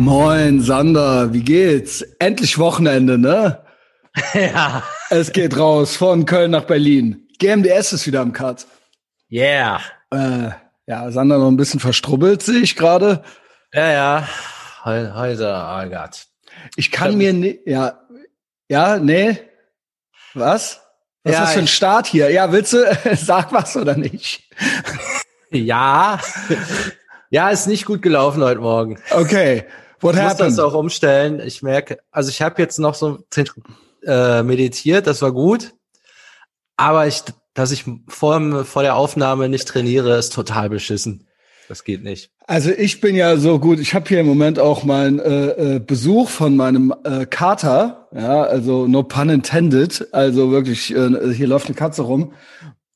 Moin, Sander, wie geht's? Endlich Wochenende, ne? ja. Es geht raus von Köln nach Berlin. GMDS ist wieder am Cut. Yeah. Äh, ja, Sander noch ein bisschen verstrubbelt, sehe ich gerade. Ja, ja. He oh Gott. Ich kann mir nicht, ja, ja, nee. Was? Was Ja, ist das für ein ich- Start hier? Ja, willst du, sag was oder nicht? Ja. ja, ist nicht gut gelaufen heute Morgen. Okay, what Ich muss das happened? auch umstellen. Ich merke, also ich habe jetzt noch so äh, meditiert, das war gut. Aber ich, dass ich vor, vor der Aufnahme nicht trainiere, ist total beschissen. Das geht nicht. Also ich bin ja so gut, ich habe hier im Moment auch meinen äh, äh, Besuch von meinem äh, Kater, ja, also no pun intended, also wirklich, äh, hier läuft eine Katze rum.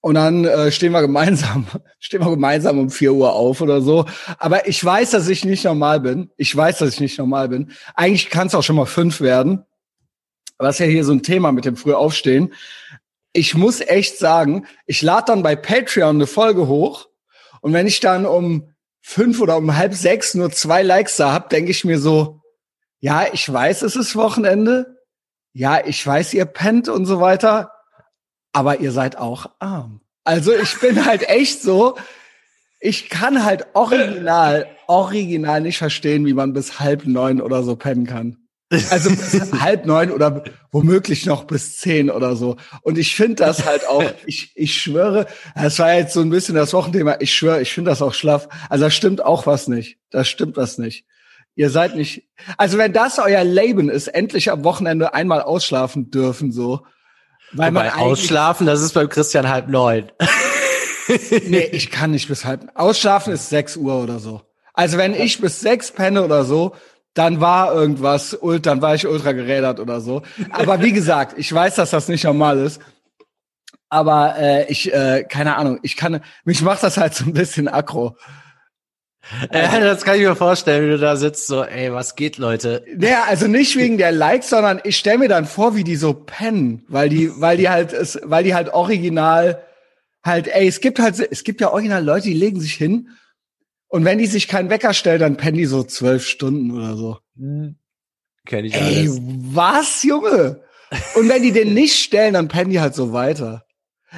Und dann äh, stehen wir gemeinsam, stehen wir gemeinsam um 4 Uhr auf oder so. Aber ich weiß, dass ich nicht normal bin. Ich weiß, dass ich nicht normal bin. Eigentlich kann es auch schon mal fünf werden. Was ja hier so ein Thema mit dem früh aufstehen. Ich muss echt sagen, ich lade dann bei Patreon eine Folge hoch und wenn ich dann um fünf oder um halb sechs nur zwei Likes da hab, denke ich mir so, ja, ich weiß, es ist Wochenende. Ja, ich weiß, ihr pennt und so weiter. Aber ihr seid auch arm. Also ich bin halt echt so, ich kann halt original, original nicht verstehen, wie man bis halb neun oder so pennen kann. Also bis halb neun oder womöglich noch bis zehn oder so. Und ich finde das halt auch, ich, ich schwöre, das war jetzt so ein bisschen das Wochenthema, ich schwöre, ich finde das auch schlaff. Also da stimmt auch was nicht. Da stimmt was nicht. Ihr seid nicht, also wenn das euer Leben ist, endlich am Wochenende einmal ausschlafen dürfen, so. Weil Wobei eigentlich- ausschlafen, das ist beim Christian halb neun. Nee, ich kann nicht bis halb. Ausschlafen ist 6 Uhr oder so. Also wenn ich bis sechs penne oder so, dann war irgendwas, dann war ich ultra gerädert oder so. Aber wie gesagt, ich weiß, dass das nicht normal ist. Aber äh, ich, äh, keine Ahnung, ich kann, mich macht das halt so ein bisschen aggro. Ja, das kann ich mir vorstellen, wie du da sitzt, so, ey, was geht, Leute? Naja, also nicht wegen der Likes, sondern ich stelle mir dann vor, wie die so pennen, weil die, weil die halt, es, weil die halt original halt, ey, es gibt halt, es gibt ja original Leute, die legen sich hin und wenn die sich keinen Wecker stellen, dann pennen die so zwölf Stunden oder so. Kenn ich Ey, alles. was, Junge? Und wenn die den nicht stellen, dann pennen die halt so weiter.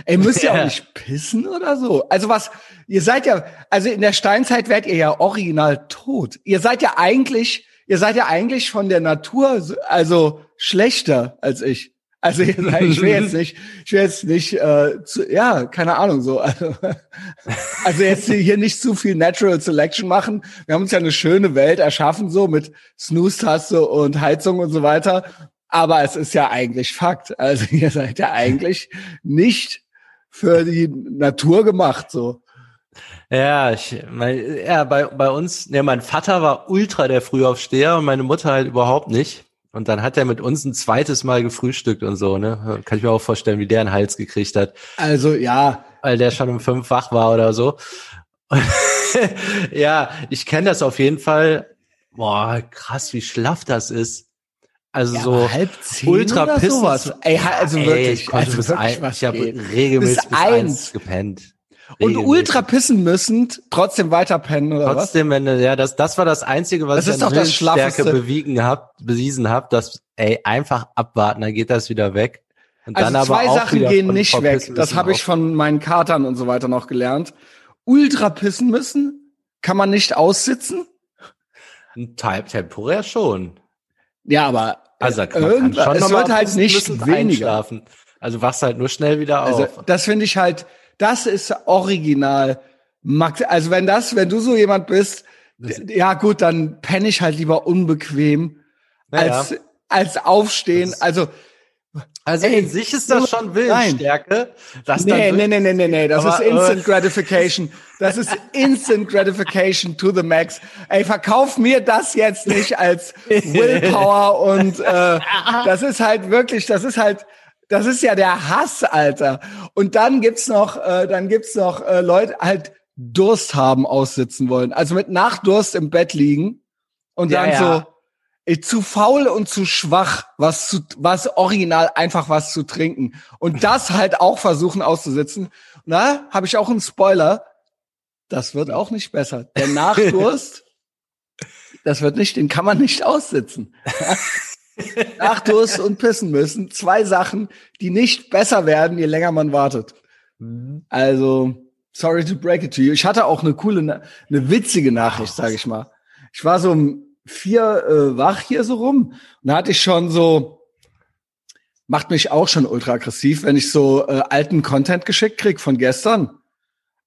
Ey, müsst ihr Ja. auch nicht pissen oder so? Also was, ihr seid ja, also in der Steinzeit wärt ihr ja original tot. Ihr seid ja eigentlich, ihr seid ja eigentlich von der Natur, so- also schlechter als ich. Also ihr seid, ich will jetzt nicht, ich will jetzt nicht, äh, zu, ja, keine Ahnung, so. Also, also jetzt hier nicht zu viel Natural Selection machen. Wir haben uns ja eine schöne Welt erschaffen, so mit Snooze-Taste und Heizung und so weiter. Aber es ist ja eigentlich Fakt. Also ihr seid ja eigentlich nicht für die Natur gemacht, so. Ja, ich, mein, ja, bei, bei uns, ne, mein Vater war ultra der Frühaufsteher und meine Mutter halt überhaupt nicht. Und dann hat er mit uns ein zweites Mal gefrühstückt und so, ne? Kann ich mir auch vorstellen, wie der einen Hals gekriegt hat, Also ja, weil der schon um fünf wach war oder so. ja, ich kenne das auf jeden Fall. Boah, krass, wie schlaff das ist. Also ja so aber halb zehn ultra oder sowas. Ey, also Ey, wirklich, ich konnte also bis wirklich ein, ich habe regelmäßig Bis bis, eins. gepennt. Und ultra pissen müssend, trotzdem weiter pennen oder was? Trotzdem, wenn du, ja, das, das war das Einzige, was Das ich an doch Schlaffeste. bewiegen hab, bewiesen hab, dass, ey, einfach abwarten, dann geht das wieder weg. Und Also dann aber zwei auch Sachen gehen von nicht weg. Das habe ich von meinen Katern und so weiter noch gelernt. Ultra pissen müssen kann man nicht aussitzen. Ein Teil temporär schon. Ja, aber Also kann irgendwann, schon es wird halt nicht weniger. Also wachst halt nur schnell wieder Also auf. das finde ich halt, das ist original. Max, also wenn das, wenn du so jemand bist, ja gut, dann penne ich halt lieber unbequem Naja. als als aufstehen. Also Also ey, in sich ist das schon Willensstärke. Dass nee, nee, nee, nee, nee, nee, das Aber, ist Instant äh, Gratification. Das ist Instant Gratification to the max. Ey, verkauf mir das jetzt nicht als Willpower und äh, das ist halt wirklich, das ist halt, das ist ja der Hass, Alter. Und dann gibt's noch, äh, dann gibt's noch äh, Leute halt Durst haben, aussitzen wollen. Also mit Nachdurst im Bett liegen und Ja, dann ja. so zu faul und zu schwach, was zu, was original einfach was zu trinken und das halt auch versuchen auszusitzen. Na, habe ich auch einen Spoiler. Das wird auch nicht besser. Der Nachdurst Das wird nicht, den kann man nicht aussitzen. Nach Durst und pissen müssen. Zwei Sachen, die nicht besser werden, je länger man wartet. Mhm. Also, sorry to break it to you. Ich hatte auch eine coole, eine witzige Nachricht, sage ich mal. Ich war so vier äh, wach hier so rum und da hatte ich schon so, macht mich auch schon ultra aggressiv, wenn ich so äh, alten Content geschickt krieg von gestern.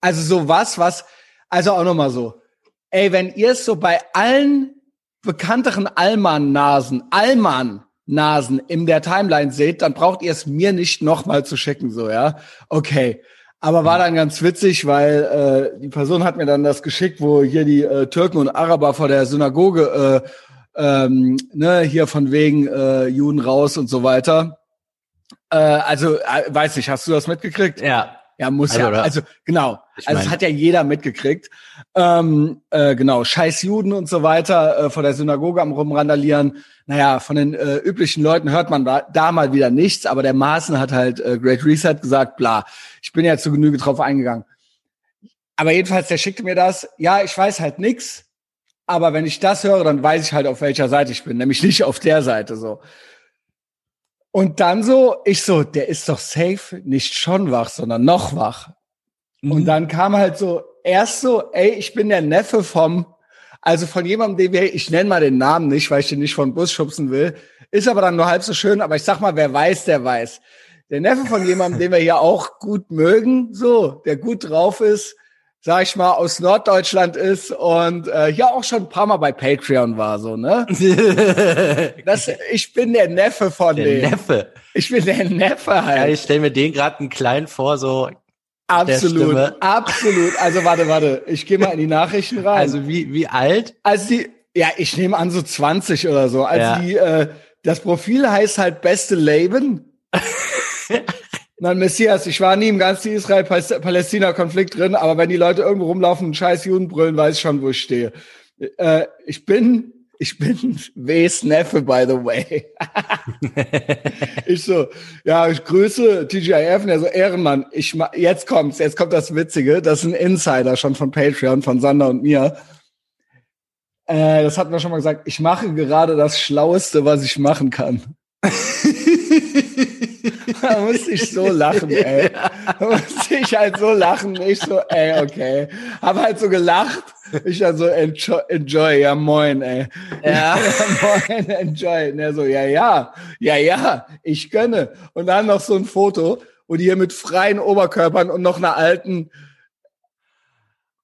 Also so was, was, also auch nochmal so. Ey, wenn ihr es so bei allen bekannteren Allmann-Nasen, Allmann-Nasen in der Timeline seht, dann braucht ihr es mir nicht nochmal zu schicken, so, ja. Okay. Aber war dann ganz witzig, weil äh, die Person hat mir dann das geschickt, wo hier die äh, Türken und Araber vor der Synagoge, äh, ähm, ne, hier von wegen äh, Juden raus und so weiter. Äh, also, äh, weiß nicht, hast du das mitgekriegt? Ja. Ja, muss also, ja. Also genau. Ich also es hat ja jeder mitgekriegt. Ähm, äh, genau, scheiß Juden und so weiter äh, vor der Synagoge am rumrandalieren. Naja, von den äh, üblichen Leuten hört man da, da mal wieder nichts, aber der Maaßen hat halt äh, Great Reset gesagt, bla. Ich bin ja zu Genüge drauf eingegangen. Aber jedenfalls, der schickte mir das. Ja, ich weiß halt nix. Aber wenn ich das höre, dann weiß ich halt, auf welcher Seite ich bin, nämlich nicht auf der Seite so. Und dann so, ich so, der ist doch safe, nicht schon wach, sondern noch wach. Mhm. Und dann kam halt so, erst so, ey, ich bin der Neffe vom, also von jemandem, den wir, ich nenne mal den Namen nicht, weil ich den nicht von Bus schubsen will, ist aber dann nur halb so schön, aber ich sag mal, wer weiß, der weiß. Der Neffe von jemandem, den wir hier auch gut mögen, so, der gut drauf ist, sag ich mal, aus Norddeutschland ist und äh, hier auch schon ein paar Mal bei Patreon war, so, ne? das, ich bin der Neffe von der dem. Neffe. Ich bin der Neffe halt. Ja, ich stelle mir den gerade einen kleinen vor, so. Absolut, absolut. Also warte, warte, ich gehe mal in die Nachrichten rein. Also wie, wie alt? Also die, ja, ich nehme an so 20 oder so. Also ja. die, äh, das Profil heißt halt beste Leben. Nein, Messias, ich war nie im ganzen Israel-Palästina-Konflikt drin, aber wenn die Leute irgendwo rumlaufen und scheiß Juden brüllen, weiß ich schon, wo ich stehe. Äh, ich bin, ich bin Ws Neffe, by the way. ich so, ja, ich grüße TGIF und er so, Ehrenmann, ich jetzt kommt's, jetzt kommt das Witzige, das ist ein Insider schon von Patreon, von Sander und mir. Äh, das hatten wir schon mal gesagt, ich mache gerade das Schlaueste, was ich machen kann. da musste ich so lachen, ey. Da musste ich halt so lachen. Ich so, ey, okay. Hab halt so gelacht. Ich dann so, enjoy, enjoy ja moin, ey. Ja. ja moin, enjoy. Und er so, ja, ja, ja, ja, ich gönne. Und dann noch so ein Foto, wo die hier mit freien Oberkörpern und noch einer alten,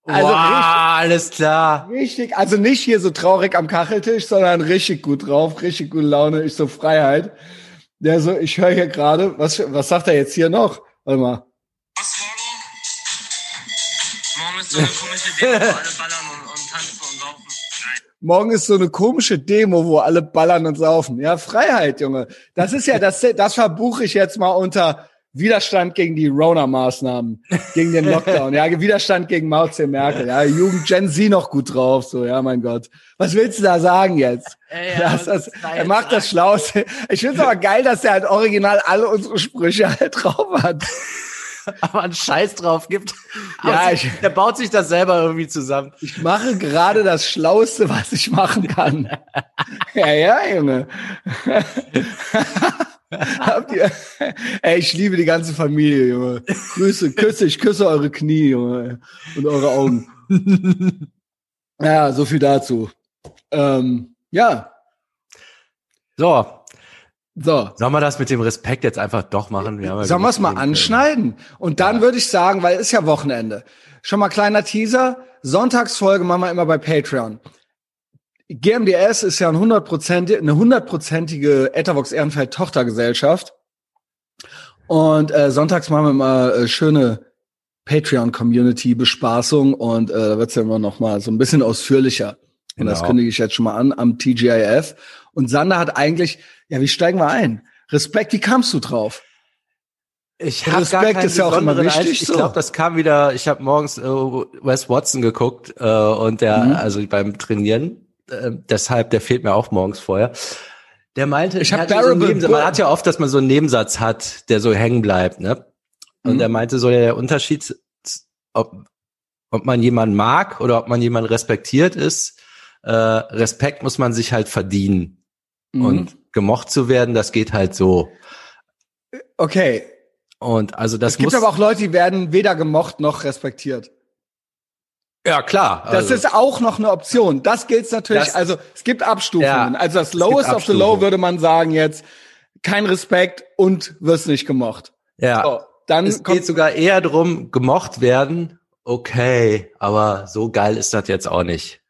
also wow, richtig, alles klar. Richtig, also nicht hier so traurig am Kacheltisch, sondern richtig gut drauf, richtig gute Laune, ich so Freiheit. Der so, ich höre hier gerade, was, was sagt er jetzt hier noch? Warte mal. Was morgen? Morgen ist so eine komische Demo, wo alle ballern und, und tanzen und saufen. Morgen ist so eine komische Demo, wo alle ballern und saufen. Ja, Freiheit, Junge. Das ist ja, das, das verbuche ich jetzt mal unter Widerstand gegen die Rona-Maßnahmen, gegen den Lockdown, ja, Widerstand gegen Mao Zedong Merkel, ja, Jugend Gen Z noch gut drauf, so, ja, mein Gott. Was willst du da sagen jetzt? Ey, ja, das, das, er macht das Schlauste. Ich finde es aber geil, dass er halt original alle unsere Sprüche halt drauf hat. aber einen Scheiß drauf gibt. Ja, ich, der baut sich das selber irgendwie zusammen. Ich mache gerade das Schlauste, was ich machen kann. ja, ja, Junge. Habt ihr, ey, ich liebe die ganze Familie, Junge. Grüße, küsse, ich küsse eure Knie, Junge, und eure Augen. ja, so viel dazu. Ähm, ja. So. So. Sollen wir das mit dem Respekt jetzt einfach doch machen? Wir ja Sollen wir es mal anschneiden? Und dann ja. würde ich sagen, weil es ist ja Wochenende. Schon mal kleiner Teaser. Sonntagsfolge machen wir immer bei Patreon. GMDS ist ja ein 100%, eine hundertprozentige Etavox Ehrenfeld Tochtergesellschaft. Und äh, sonntags machen wir immer äh, schöne Patreon-Community-Bespaßung und äh, da wird's ja immer noch mal so ein bisschen ausführlicher. Und das genau. kündige ich jetzt schon mal an am TGIF. Und Sander hat eigentlich, ja, wie steigen wir ein? Respekt, wie kamst du drauf? Ich habe gar keinen ist ja auch immer wichtig. Ich so. glaube, das kam wieder. Ich habe morgens äh, Wes Watson geguckt äh, und der, mhm. also beim Trainieren äh, deshalb, der fehlt mir auch morgens vorher. Der meinte, ich habe so man hat ja oft, dass man so einen Nebensatz hat, der so hängen bleibt, ne? Und mhm. er meinte so, der Unterschied, ob, ob man jemanden mag oder ob man jemanden respektiert, ist, äh, Respekt muss man sich halt verdienen. Mhm. Und gemocht zu werden, das geht halt so. Okay. Und also das Es gibt muss, aber auch Leute, die werden weder gemocht noch respektiert. Ja klar. Das also, ist auch noch eine Option. Das gilt natürlich. Das- also es gibt Abstufungen. Ja, also das Lowest of the Low würde man sagen jetzt kein Respekt und wirst nicht gemocht. ja. So, dann es geht sogar eher drum, gemocht werden. Okay, aber so geil ist das jetzt auch nicht.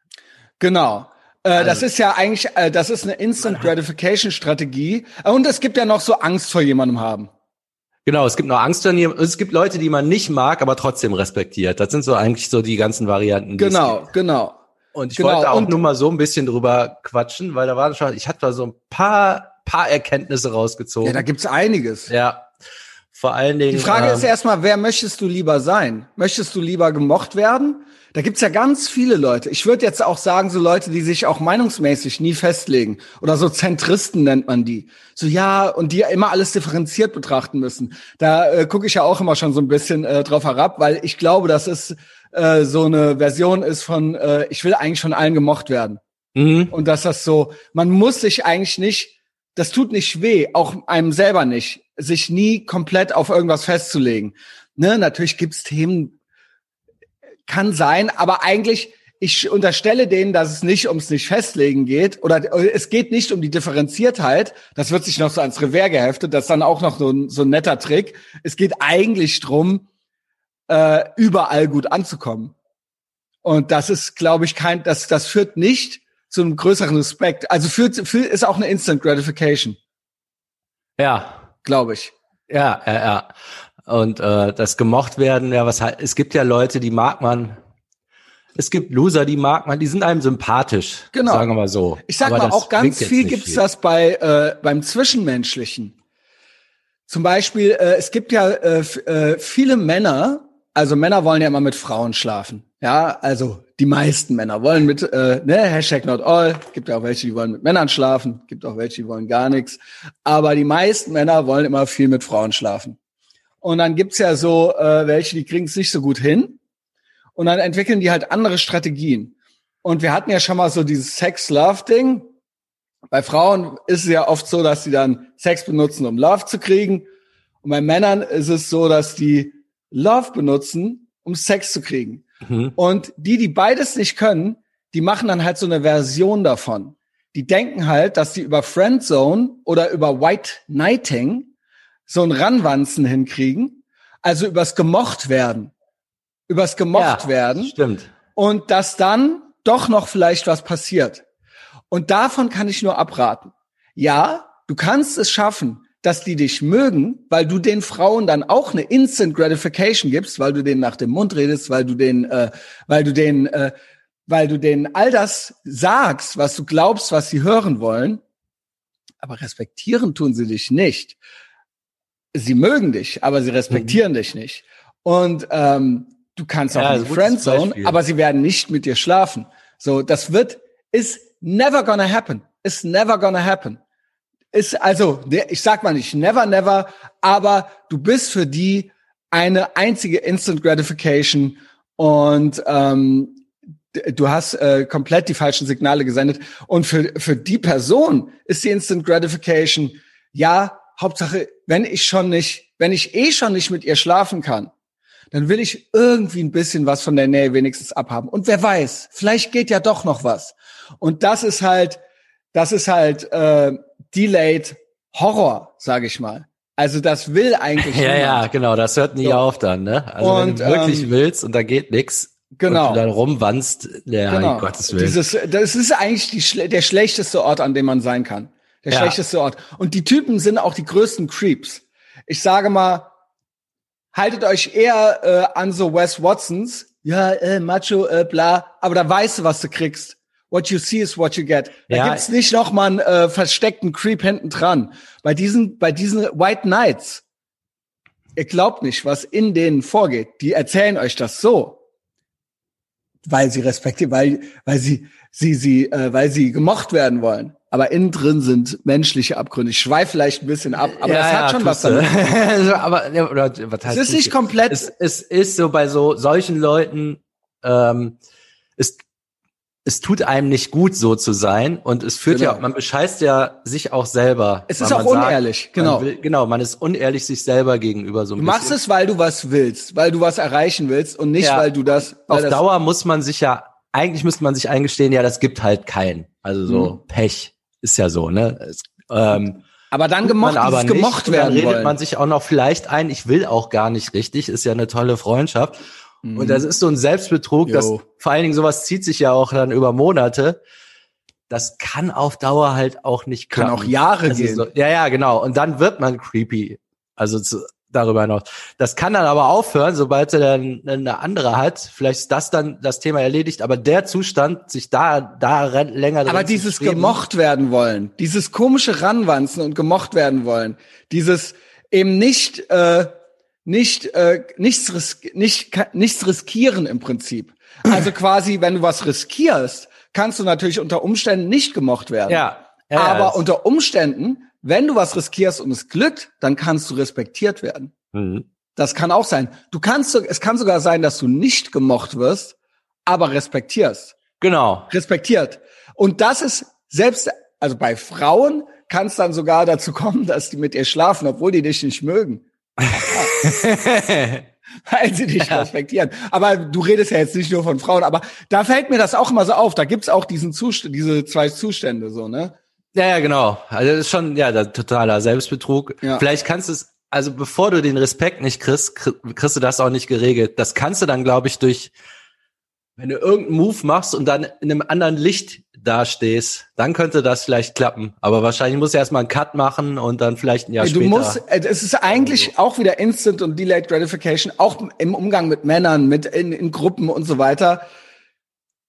Genau. Äh, das Also- ist ja eigentlich, äh, das ist eine Instant Gratification Strategie. Und es gibt ja noch so Angst vor jemandem haben. Genau, es gibt noch Angst. Es gibt Leute, die man nicht mag, aber trotzdem respektiert. Das sind so eigentlich so die ganzen Varianten. die Genau, genau. Und ich Genau, wollte auch und- nur mal so ein bisschen drüber quatschen, weil da waren schon, ich hatte da so ein paar, paar Erkenntnisse rausgezogen. Ja, da gibt's einiges. Ja. Vor allen Dingen. Die Frage ähm, ist erstmal, wer möchtest du lieber sein? Möchtest du lieber gemocht werden? Da gibt's ja ganz viele Leute. Ich würde jetzt auch sagen, so Leute, die sich auch meinungsmäßig nie festlegen. Oder so Zentristen nennt man die. So ja, und die ja immer alles differenziert betrachten müssen. Da äh, gucke ich ja auch immer schon so ein bisschen äh, drauf herab, weil ich glaube, dass es äh, so eine Version ist von, äh, ich will eigentlich von allen gemocht werden. mhm. Und dass das so, man muss sich eigentlich nicht, das tut nicht weh, auch einem selber nicht, sich nie komplett auf irgendwas festzulegen. Ne, natürlich gibt's Themen, kann sein, aber eigentlich, ich unterstelle denen, dass es nicht ums nicht festlegen geht oder es geht nicht um die Differenziertheit. Das wird sich noch so ans Revers geheftet. Das ist dann auch noch so ein, so ein netter Trick. Es geht eigentlich drum, äh, überall gut anzukommen. Und das ist, glaube ich, kein, das, das führt nicht zu einem größeren Respekt. Also führt, führt ist auch eine Instant Gratification, Ja. glaube ich. Ja, ja, ja. Und äh, das gemocht werden, ja, was halt, es gibt ja Leute, die mag man. Es gibt Loser, die mag man, die sind einem sympathisch. Genau. Sagen wir mal so. Ich sag Aber mal, auch ganz viel gibt's das bei äh, beim Zwischenmenschlichen. Zum Beispiel, äh, es gibt ja äh, äh, viele Männer, also Männer wollen ja immer mit Frauen schlafen. Ja, also die meisten Männer wollen mit, äh, ne, Hashtag not all, gibt ja auch welche, die wollen mit Männern schlafen, gibt auch welche, die wollen gar nichts. Aber die meisten Männer wollen immer viel mit Frauen schlafen. Und dann gibt's ja so äh, welche, die kriegen es nicht so gut hin. Und dann entwickeln die halt andere Strategien. Und wir hatten ja schon mal so dieses Sex-Love-Ding. Bei Frauen ist es ja oft so, dass sie dann Sex benutzen, um Love zu kriegen. Und bei Männern ist es so, dass die Love benutzen, um Sex zu kriegen. Mhm. Und die, die beides nicht können, die machen dann halt so eine Version davon. Die denken halt, dass die über Friendzone oder über White Knighting so ein Ranwanzen hinkriegen. Also übers gemocht werden. Übers gemocht Ja, werden Stimmt. und dass dann doch noch vielleicht was passiert. Und davon kann ich nur abraten. Ja, du kannst es schaffen, dass die dich mögen, weil du den Frauen dann auch eine Instant Gratification gibst, weil du denen nach dem Mund redest, weil du den, äh, weil du den, äh, weil du denen all das sagst, was du glaubst, was sie hören wollen. Aber respektieren tun sie dich nicht. Sie mögen dich, aber sie respektieren dich nicht. Und ähm, du kannst auch Ja, in ist die Friendzone, aber sie werden nicht mit dir schlafen. So, das wird, ist never gonna happen. Is never gonna happen. Ist also, ich sag mal nicht never, never, aber du bist für die eine einzige Instant Gratification und ähm, du hast äh, komplett die falschen Signale gesendet. Und für, für die Person ist die Instant Gratification, ja, Hauptsache, wenn ich schon nicht, wenn ich eh schon nicht mit ihr schlafen kann, dann will ich irgendwie ein bisschen was von der Nähe wenigstens abhaben. Und wer weiß, vielleicht geht ja doch noch was. Und das ist halt, das ist halt äh, delayed Horror, sage ich mal. Also das will eigentlich Ja, ja, genau, das hört nie So. auf dann, ne? Also wenn Und, du wirklich ähm, willst und da geht nix Genau. und du dann rumwandst, ja, Genau. Gottes Willen. Dieses, das ist eigentlich die, der schlechteste Ort, an dem man sein kann. Der Ja. schlechteste Ort. Und die Typen sind auch die größten Creeps. Ich sage mal, haltet euch eher äh, an so Wes Watsons. Ja, äh, Macho, äh, bla. Aber da weißt du, was du kriegst. What you see is what you get. Da Ja. gibt's nicht noch mal einen äh, versteckten Creep hinten dran. Bei diesen, bei diesen White Knights, ihr glaubt nicht, was in denen vorgeht. Die erzählen euch das so weil sie respektieren, weil, weil sie, sie, sie, äh, weil sie gemocht werden wollen. Aber innen drin sind menschliche Abgründe. Ich schweife vielleicht ein bisschen ab, aber das hat schon was damit. Aber, ja, oder, was heißt Es ist nicht komplett, es, es ist so bei so solchen Leuten, ähm, ist, es tut einem nicht gut, so zu sein. Und es führt Genau. ja, man bescheißt ja sich auch selber. Es ist auch sagt, unehrlich, man genau. Will, genau, man ist unehrlich sich selber gegenüber so ein Du machst bisschen. es, weil du was willst, weil du was erreichen willst und nicht, Ja. weil du das. Weil Auf das, Dauer muss man sich ja, eigentlich müsste man sich eingestehen, ja, das gibt halt keinen. Also so Mhm. Pech ist ja so, ne? Es, ähm, aber dann gemocht, man aber nicht. gemocht Und dann werden redet wollen. man sich auch noch vielleicht ein, ich will auch gar nicht richtig, ist ja eine tolle Freundschaft. Mhm. Und das ist so ein Selbstbetrug, das Jo. vor allen Dingen sowas zieht sich ja auch dann über Monate. Das kann auf Dauer halt auch nicht Kann klappen. auch Jahre Also gehen. So, ja, ja, genau. Und dann wird man creepy. Also zu, darüber hinaus. Das kann dann aber aufhören, sobald er dann eine andere hat. Vielleicht ist das dann das Thema erledigt. Aber der Zustand, sich da, da länger Aber drin zu dieses gemocht werden wollen, dieses komische Ranwanzen und gemocht werden wollen, dieses eben nicht, äh, nicht, äh, nichts, ris nicht, nichts riskieren im Prinzip. Also quasi, wenn du was riskierst, kannst du natürlich unter Umständen nicht gemocht werden. Ja. ja Aber ja, unter Umständen, wenn du was riskierst und es glückt, dann kannst du respektiert werden. Mhm. Das kann auch sein. Du kannst, es kann sogar sein, dass du nicht gemocht wirst, aber respektierst Genau. respektiert. Und das ist selbst, also bei Frauen kann es dann sogar dazu kommen, dass die mit dir schlafen, obwohl die dich nicht mögen. Weil sie dich Ja. respektieren. Aber du redest ja jetzt nicht nur von Frauen, aber da fällt mir das auch immer so auf. Da gibt's auch diesen Zustand, diese zwei Zustände, so, ne? Ja, ja, genau. Also das ist schon, ja, der totaler Selbstbetrug. Ja. Vielleicht kannst du es, also bevor du den Respekt nicht kriegst, kri- kriegst du das auch nicht geregelt. Das kannst du dann, glaube ich, durch, wenn du irgendeinen Move machst und dann in einem anderen Licht dastehst, dann könnte das vielleicht klappen. Aber wahrscheinlich musst du erstmal einen Cut machen und dann vielleicht ein Jahr du später. musst, äh, es ist eigentlich auch wieder Instant und Delayed Gratification, auch im Umgang mit Männern, mit in, in Gruppen und so weiter.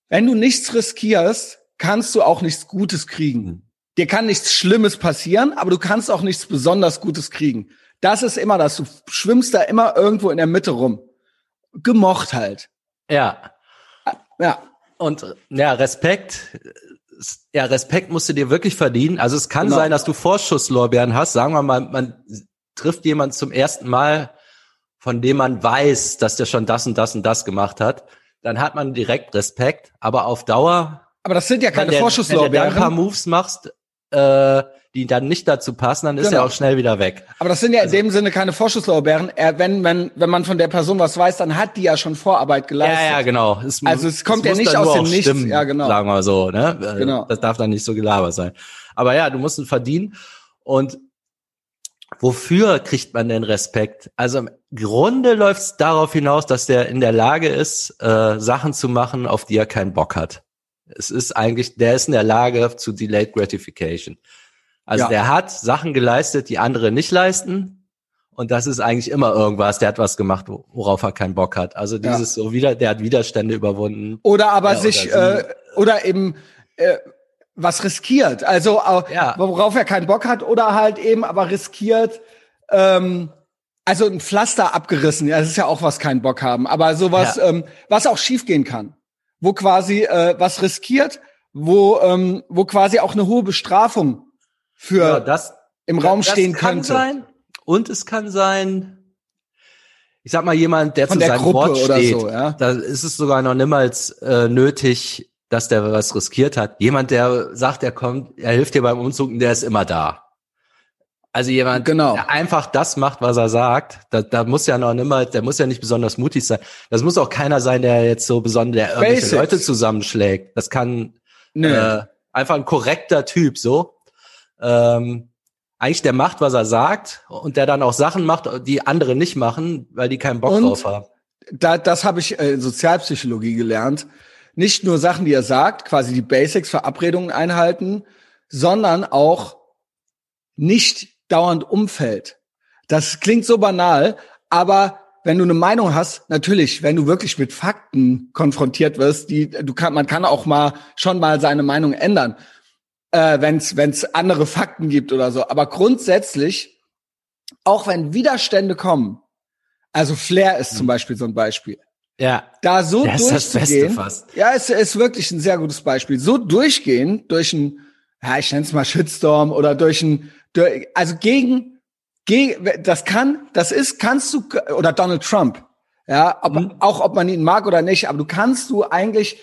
Wenn du nichts riskierst, kannst du auch nichts Gutes kriegen. Hm. Dir kann nichts Schlimmes passieren, aber du kannst auch nichts besonders Gutes kriegen. Das ist immer das. Du schwimmst da immer irgendwo in der Mitte rum. Gemocht halt. ja. Ja. Und ja, Respekt, ja, Respekt musst du dir wirklich verdienen. Also es kann Genau. sein, dass du Vorschusslorbeeren hast. Sagen wir mal, man trifft jemand zum ersten Mal, von dem man weiß, dass der schon das und das und das gemacht hat. Dann hat man direkt Respekt. Aber auf Dauer, Aber das sind ja keine der, wenn du Vorschusslorbeeren. ein paar Moves machst, äh, die dann nicht dazu passen, dann ist Genau. er auch schnell wieder weg. Aber das sind ja Also in dem Sinne keine Vorschusslorbeeren. Er, wenn, wenn, wenn man von der Person was weiß, dann hat die ja schon Vorarbeit geleistet. Ja, ja, genau. Es, Also es kommt ja muss nicht aus dem Nichts. Stimmen, Ja, genau. Sagen wir so, ne? Äh, Genau. Das darf dann nicht so gelabert sein. Aber ja, du musst ihn verdienen. Und wofür kriegt man denn Respekt? Also im Grunde läuft es darauf hinaus, dass der in der Lage ist, äh, Sachen zu machen, auf die er keinen Bock hat. Es ist eigentlich, der ist in der Lage zu Delayed Gratification. Also Ja. der hat Sachen geleistet, die andere nicht leisten. Und das ist eigentlich immer irgendwas. Der hat was gemacht, wo- worauf er keinen Bock hat. Also Ja. dieses so wieder, der hat Widerstände überwunden. Oder aber Ja, sich, oder äh, oder eben äh, was riskiert. Also auch, Ja. worauf er keinen Bock hat, oder halt eben aber riskiert, ähm, also ein Pflaster abgerissen, ja, das ist ja auch was keinen Bock haben, aber sowas, Ja. ähm, was auch schiefgehen kann. Wo quasi äh, was riskiert, wo, ähm, wo quasi auch eine hohe Bestrafung für Ja, das im Raum das stehen kann könnte. Sein. Und es kann sein, ich sag mal, jemand, der Von zu der seinem Gruppe Wort oder steht. so, ja. Da ist es sogar noch niemals äh, nötig, dass der was riskiert hat. Jemand, der sagt, er kommt, er hilft dir beim Umzug, der ist immer da. Also jemand, Genau. der einfach das macht, was er sagt. Da, da muss ja noch niemals, der muss ja nicht besonders mutig sein. Das muss auch keiner sein, der jetzt so besonders, der irgendwelche. Leute zusammenschlägt. Das kann Nö. äh, einfach ein korrekter Typ, so. Ähm, eigentlich der macht, was er sagt und der dann auch Sachen macht, die andere nicht machen, weil die keinen Bock Und drauf haben. da, das habe ich äh, in Sozialpsychologie gelernt. Nicht nur Sachen, die er sagt, quasi die Basics, Verabredungen einhalten, sondern auch nicht dauernd umfällt. Das klingt so banal, aber wenn du eine Meinung hast, natürlich, wenn du wirklich mit Fakten konfrontiert wirst, die du kann, man kann auch mal schon mal seine Meinung ändern, äh, wenn es andere Fakten gibt oder so. Aber grundsätzlich, auch wenn Widerstände kommen, also Flair ist zum Beispiel so ein Beispiel Ja, da so Das ist das Beste durchzugehen. fast. Ja, es ist wirklich ein sehr gutes Beispiel. So durchgehen durch ein, ja, ich nenne es mal Shitstorm oder durch ein, durch, also gegen, gegen, das kann, das ist, kannst du, oder Donald Trump, ja, ob, Mhm. auch ob man ihn mag oder nicht, aber du kannst du eigentlich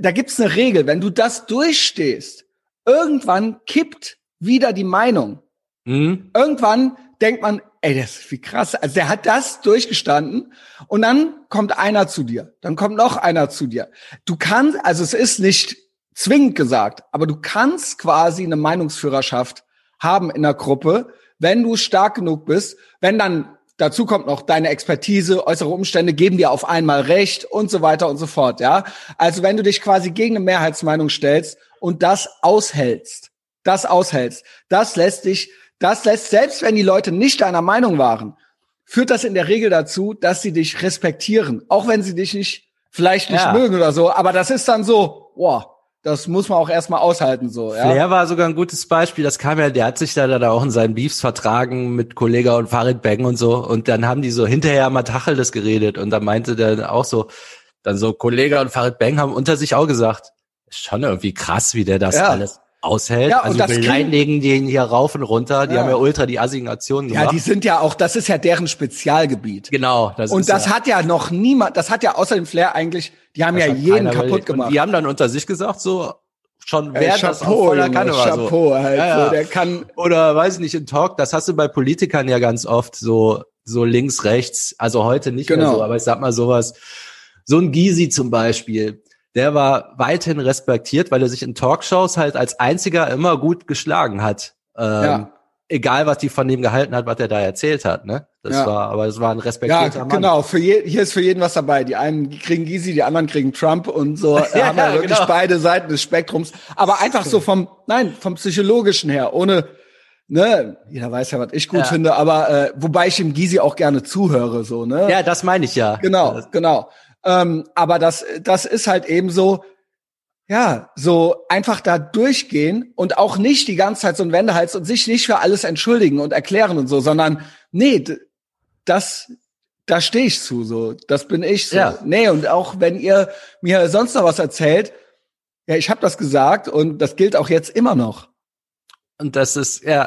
da gibt's eine Regel, wenn du das durchstehst, irgendwann kippt wieder die Meinung. Mhm. Irgendwann denkt man, ey, das ist wie krass. Also der hat das durchgestanden und dann kommt einer zu dir, dann kommt noch einer zu dir. Du kannst, also es ist nicht zwingend gesagt, aber du kannst quasi eine Meinungsführerschaft haben in der Gruppe, wenn du stark genug bist, wenn dann Dazu kommt noch deine Expertise, äußere Umstände geben dir auf einmal Recht und so weiter und so fort, ja. Also wenn du dich quasi gegen eine Mehrheitsmeinung stellst und das aushältst, das aushältst, das lässt dich das lässt, selbst wenn die Leute nicht deiner Meinung waren, führt das in der Regel dazu, dass sie dich respektieren. Auch wenn sie dich nicht, vielleicht nicht ja. mögen oder so. Aber das ist dann so, boah, das muss man auch erstmal aushalten, so, ja. Flair war sogar ein gutes Beispiel. Das kam ja, der hat sich da, da auch in seinen Beefs vertragen mit Kollega und Farid Bang und so. Und dann haben die so hinterher mal Tacheles geredet. Und da meinte der auch so, dann so Kollega und Farid Bang haben unter sich auch gesagt, schon irgendwie krass, wie der das ja. alles aushält. Ja, also und das beleidigen den hier rauf und runter. Die ja. haben ja ultra die Assignation gemacht. Ja, die sind ja auch, das ist ja deren Spezialgebiet. Genau. Das und das ja. hat ja noch niemand, das hat ja außer dem Flair eigentlich, die haben das ja jeden kaputt gemacht. Die haben dann unter sich gesagt, so, schon wer ja, das Chapeau, voller Kanne war. Chapeau, so. halt, ja, ja. So, der kann. Oder weiß ich nicht, in Talk, das hast du bei Politikern ja ganz oft, so, so links, rechts, also heute nicht genau. mehr so, aber ich sag mal sowas, so ein Gysi zum Beispiel, der war weiterhin respektiert, weil er sich in Talkshows halt als einziger immer gut geschlagen hat. Ähm, ja. Egal, was die von dem gehalten hat, was er da erzählt hat, ne? Das ja. war, aber es war ein respektierter ja, Mann. Genau, für je, hier ist für jeden was dabei. Die einen kriegen Gysi, die anderen kriegen Trump und so ja, haben ja wirklich genau. beide Seiten des Spektrums. Aber einfach so vom, nein, vom psychologischen her, ohne, ne, jeder weiß ja, was ich gut finde, aber äh, wobei ich dem Gysi auch gerne zuhöre, so, ne? Ja, das meine ich ja. Genau, genau. Ähm, aber das, das ist halt eben so, ja, so einfach da durchgehen und auch nicht die ganze Zeit so ein Wendehals und sich nicht für alles entschuldigen und erklären und so, sondern nee, das, da stehe ich zu, so, das bin ich so. Ja. Nee, und auch wenn ihr mir sonst noch was erzählt, ja, ich habe das gesagt und das gilt auch jetzt immer noch. Und das ist ja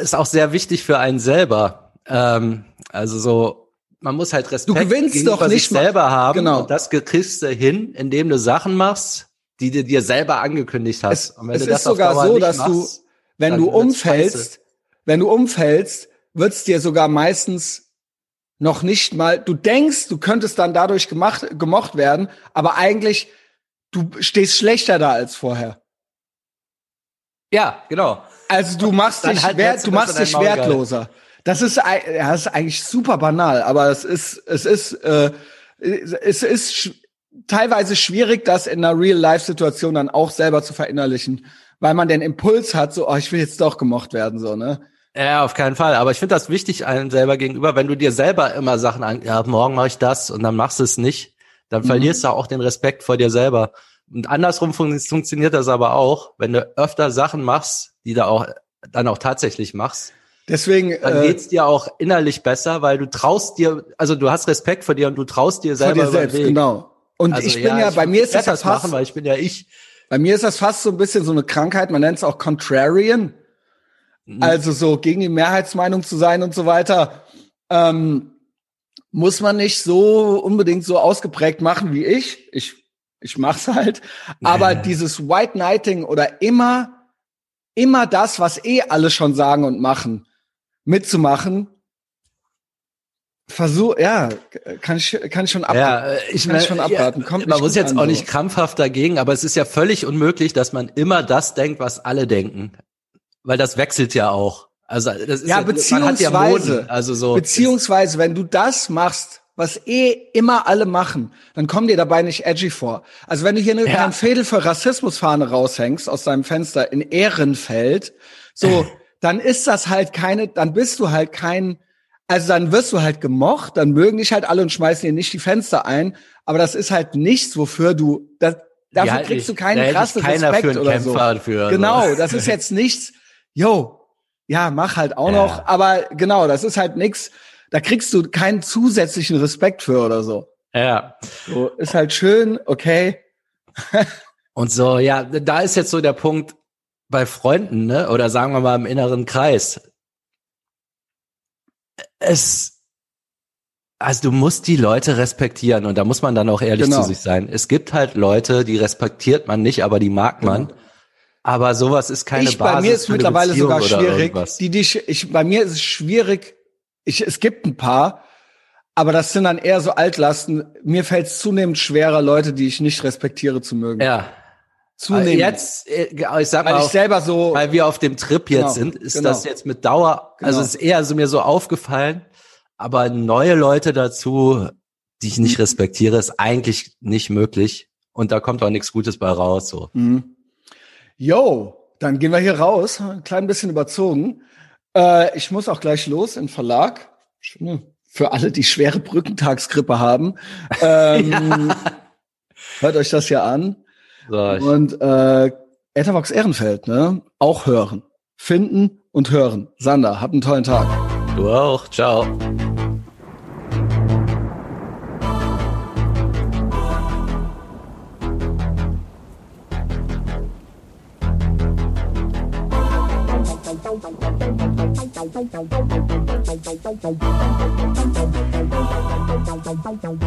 ist auch sehr wichtig für einen selber. Ähm, also so man muss halt Respekt du gewinnst doch nicht selber haben. Genau. Und das kriegst du hin, indem du Sachen machst, die du dir selber angekündigt hast. Es, und wenn es du das ist sogar so, dass machst, du, wenn du umfällst, wenn du umfällst, wird's dir sogar meistens noch nicht mal, du denkst, du könntest dann dadurch gemacht, gemocht werden, aber eigentlich, du stehst schlechter da als vorher. Ja, genau. Also du machst dich, halt wert, du machst dich wertloser. Das ist, ja, das ist eigentlich super banal, aber es ist, es ist, äh, es ist sch teilweise schwierig, das in einer Real-Life-Situation dann auch selber zu verinnerlichen, weil man den Impuls hat, so, oh, ich will jetzt doch gemocht werden, so, ne? Ja, auf keinen Fall. Aber ich finde das wichtig einem selber gegenüber, wenn du dir selber immer Sachen an, ja, morgen mache ich das und dann machst du es nicht, dann mhm. verlierst du auch den Respekt vor dir selber. Und andersrum fun funktioniert das aber auch, wenn du öfter Sachen machst, die du auch dann auch tatsächlich machst, Deswegen dann äh, geht's dir auch innerlich besser, weil du traust dir, also du hast Respekt vor dir und du traust dir selber vor dir selbst, genau. Und also, ich bin ja, ja ich bei mir ist das, das fast, machen, weil ich bin ja ich. Bei mir ist das fast so ein bisschen so eine Krankheit, man nennt es auch Contrarian. Mhm. Also so gegen die Mehrheitsmeinung zu sein und so weiter. Ähm, muss man nicht so unbedingt so ausgeprägt machen wie ich. Ich ich mach's halt, aber dieses White Knighting oder immer immer das, was eh alle schon sagen und machen mitzumachen. Versuch, ja, kann ich, kann ich schon ab, ja, äh, ich kann mein, schon abraten. Kommt man muss jetzt an, auch nicht krampfhaft dagegen, aber es ist ja völlig unmöglich, dass man immer das denkt, was alle denken, weil das wechselt ja auch. Also das ist ja, ja beziehungsweise, ja Moden, also so beziehungsweise, wenn du das machst, was eh immer alle machen, dann komm dir dabei nicht edgy vor. Also wenn du hier eine ja. Fädel für Rassismusfahne raushängst aus deinem Fenster in Ehrenfeld, so dann ist das halt keine, dann bist du halt kein, also dann wirst du halt gemocht, dann mögen dich halt alle und schmeißen dir nicht die Fenster ein, aber das ist halt nichts, wofür du, das, dafür ja, kriegst du keinen krassen Respekt oder Kämpfer so. Für, genau, das ist jetzt nichts, yo, ja, mach halt auch ja. noch, aber genau, das ist halt nichts, da kriegst du keinen zusätzlichen Respekt für oder so. Ja. So, ist halt schön, okay. und so, ja, da ist jetzt so der Punkt, bei Freunden, ne, oder sagen wir mal im inneren Kreis, es, Also du musst die Leute respektieren und da muss man dann auch ehrlich Genau. zu sich sein. Es gibt halt Leute, die respektiert man nicht, aber die mag man. Aber sowas ist keine ich, Basis bei mir ist mittlerweile Beziehung sogar schwierig. Die, die, ich, ich, bei mir ist es schwierig. Ich, es gibt ein paar, aber das sind dann eher so Altlasten. Mir fällt es zunehmend schwerer, Leute, die ich nicht respektiere, zu mögen. Ja. Zunehmend. Jetzt, äh, ich sag weil mal, ich auf, selber so. weil wir auf dem Trip jetzt Genau, sind, ist genau. das jetzt mit Dauer, also Genau. es ist eher so mir so aufgefallen, aber neue Leute dazu, die ich Mhm. nicht respektiere, ist eigentlich nicht möglich. Und da kommt auch nichts Gutes bei raus, so. Mhm. Yo, dann gehen wir hier raus. Ein klein bisschen überzogen. Äh, ich muss auch gleich los in Verlag. Für alle, die schwere Brückentagsgrippe haben. Ähm, Hört euch das ja an. So ich, Und äh, Ethervox Ehrenfeld, ne? Auch hören. Finden und hören. Sander, habt einen tollen Tag. du auch, ciao. Thank